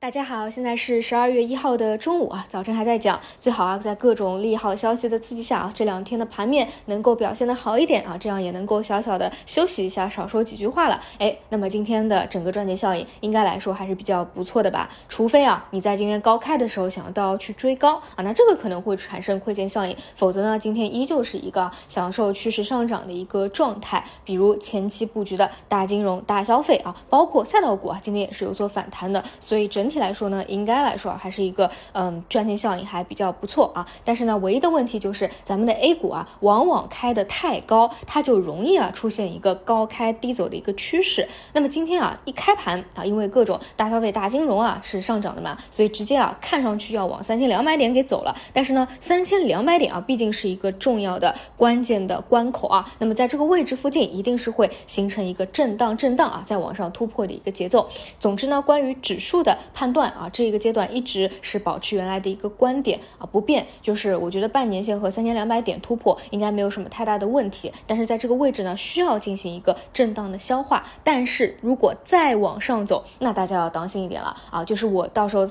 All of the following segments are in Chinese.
大家好，现在是十二月一号的中午啊，早晨还在讲，最好啊，在各种利好消息的刺激下啊，这两天的盘面能够表现的好一点啊，这样也能够小小的休息一下，少说几句话了。哎，那么今天的整个赚钱效应应该来说还是比较不错的吧？除非啊，你在今天高开的时候想到去追高啊，那这个可能会产生亏钱效应，否则呢，今天依旧是一个享受趋势上涨的一个状态。比如前期布局的大金融、大消费啊，包括赛道股啊，今天也是有所反弹的，所以整。整体来说呢，应该来说还是一个嗯赚钱效应还比较不错啊。但是呢，唯一的问题就是咱们的 A 股啊，往往开的太高，它就容易啊出现一个高开低走的一个趋势。那么今天啊一开盘啊，因为各种大消费、大金融啊是上涨的嘛，所以直接啊看上去要往三千两百点给走了。但是呢，三千两百点啊毕竟是一个重要的关键的关口啊。那么在这个位置附近，一定是会形成一个震荡震荡啊，再往上突破的一个节奏。总之呢，关于指数的。判断啊，这一个阶段一直是保持原来的一个观点啊不变，就是我觉得半年线和三千两百点突破应该没有什么太大的问题，但是在这个位置呢，需要进行一个震荡的消化。但是如果再往上走，那大家要当心一点了啊，就是我到时候。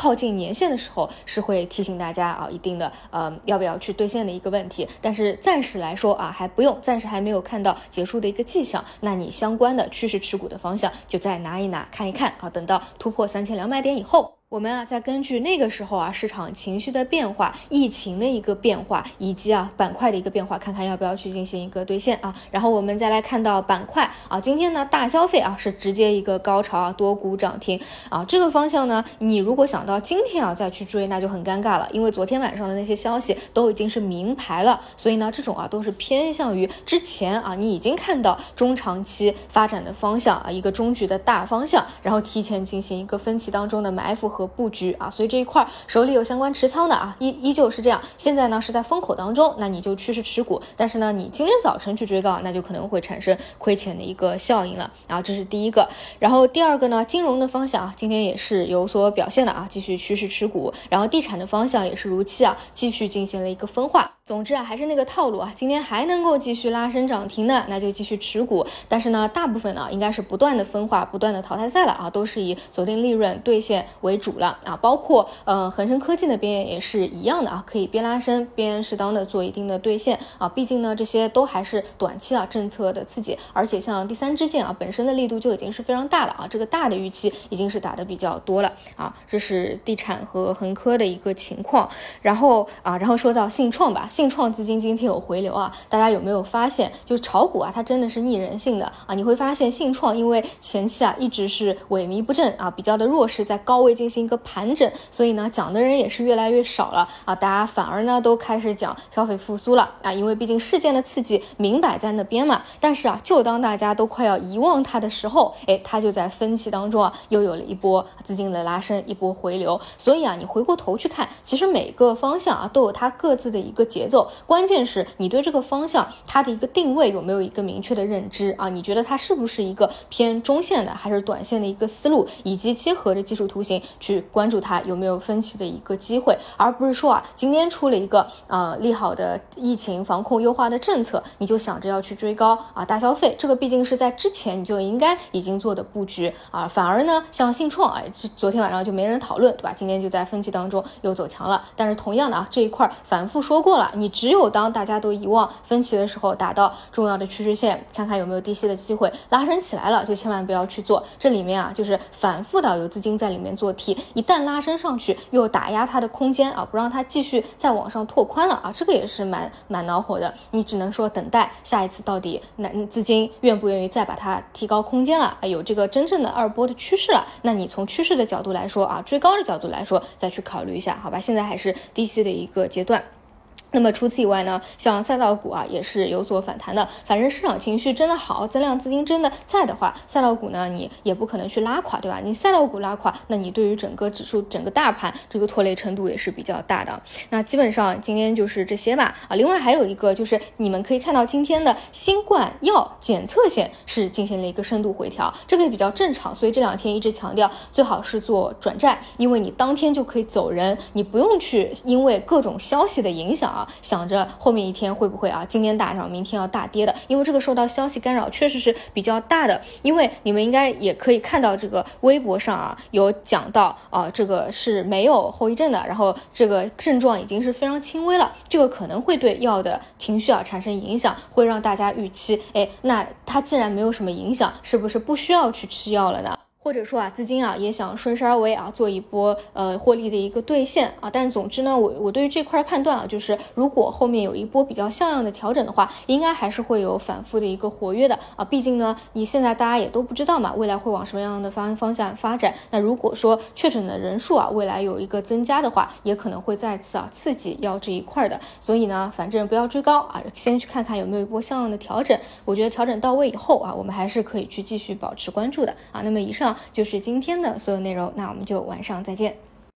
靠近年限的时候是会提醒大家啊，一定的呃要不要去兑现的一个问题。但是暂时来说啊，还不用，暂时还没有看到结束的一个迹象。那你相关的趋势持股的方向就再拿一拿看一看啊，等到突破三千两百点以后。我们啊，再根据那个时候啊市场情绪的变化、疫情的一个变化，以及啊板块的一个变化，看看要不要去进行一个兑现啊。然后我们再来看到板块啊，今天呢大消费啊是直接一个高潮啊，多股涨停啊。这个方向呢，你如果想到今天啊再去追，那就很尴尬了，因为昨天晚上的那些消息都已经是明牌了。所以呢，这种啊都是偏向于之前啊你已经看到中长期发展的方向啊，一个中局的大方向，然后提前进行一个分歧当中的埋伏和。和布局啊，所以这一块手里有相关持仓的啊，依依旧是这样。现在呢是在风口当中，那你就趋势持股。但是呢，你今天早晨去追高，那就可能会产生亏钱的一个效应了啊。这是第一个。然后第二个呢，金融的方向啊，今天也是有所表现的啊，继续趋势持股。然后地产的方向也是如期啊，继续进行了一个分化。总之啊，还是那个套路啊，今天还能够继续拉升涨停的，那就继续持股。但是呢，大部分呢应该是不断的分化，不断的淘汰赛了啊，都是以锁定利润兑现为主。主了啊，包括呃恒生科技那边也是一样的啊，可以边拉伸边适当的做一定的兑现啊，毕竟呢这些都还是短期啊政策的刺激，而且像第三支箭啊本身的力度就已经是非常大了啊，这个大的预期已经是打的比较多了啊，这是地产和恒科的一个情况，然后啊然后说到信创吧，信创资金今天有回流啊，大家有没有发现，就是炒股啊它真的是逆人性的啊，你会发现信创因为前期啊一直是萎靡不振啊，比较的弱势，在高位进行。一个盘整，所以呢，讲的人也是越来越少了啊，大家反而呢都开始讲消费复苏了啊，因为毕竟事件的刺激明摆在那边嘛。但是啊，就当大家都快要遗忘它的时候，哎，它就在分歧当中啊，又有了一波资金的拉升，一波回流。所以啊，你回过头去看，其实每个方向啊都有它各自的一个节奏，关键是你对这个方向它的一个定位有没有一个明确的认知啊？你觉得它是不是一个偏中线的，还是短线的一个思路，以及结合着技术图形去。去关注它有没有分歧的一个机会，而不是说啊，今天出了一个呃利好的疫情防控优化的政策，你就想着要去追高啊大消费，这个毕竟是在之前你就应该已经做的布局啊，反而呢像信创啊，昨天晚上就没人讨论，对吧？今天就在分歧当中又走强了。但是同样的啊，这一块反复说过了，你只有当大家都遗忘分歧的时候，打到重要的趋势线，看看有没有低吸的机会，拉升起来了就千万不要去做。这里面啊，就是反复的有资金在里面做一旦拉升上去，又打压它的空间啊，不让它继续再往上拓宽了啊，这个也是蛮蛮恼火的。你只能说等待下一次到底那资金愿不愿意再把它提高空间了，有这个真正的二波的趋势了，那你从趋势的角度来说啊，追高的角度来说，再去考虑一下，好吧？现在还是低吸的一个阶段。那么除此以外呢，像赛道股啊也是有所反弹的。反正市场情绪真的好，增量资金真的在的话，赛道股呢你也不可能去拉垮，对吧？你赛道股拉垮，那你对于整个指数、整个大盘这个拖累程度也是比较大的。那基本上今天就是这些吧。啊，另外还有一个就是你们可以看到今天的新冠药检测线是进行了一个深度回调，这个也比较正常。所以这两天一直强调最好是做转债，因为你当天就可以走人，你不用去因为各种消息的影响。响啊，想着后面一天会不会啊，今天大涨，明天要大跌的，因为这个受到消息干扰确实是比较大的。因为你们应该也可以看到这个微博上啊，有讲到啊，这个是没有后遗症的，然后这个症状已经是非常轻微了，这个可能会对药的情绪啊产生影响，会让大家预期，哎，那它既然没有什么影响，是不是不需要去吃药了呢？或者说啊，资金啊也想顺势而为啊，做一波呃获利的一个兑现啊。但是总之呢，我我对于这块判断啊，就是如果后面有一波比较像样的调整的话，应该还是会有反复的一个活跃的啊。毕竟呢，你现在大家也都不知道嘛，未来会往什么样的方方向发展。那如果说确诊的人数啊未来有一个增加的话，也可能会再次啊刺激要这一块的。所以呢，反正不要追高啊，先去看看有没有一波像样的调整。我觉得调整到位以后啊，我们还是可以去继续保持关注的啊。那么以上。就是今天的所有内容，那我们就晚上再见。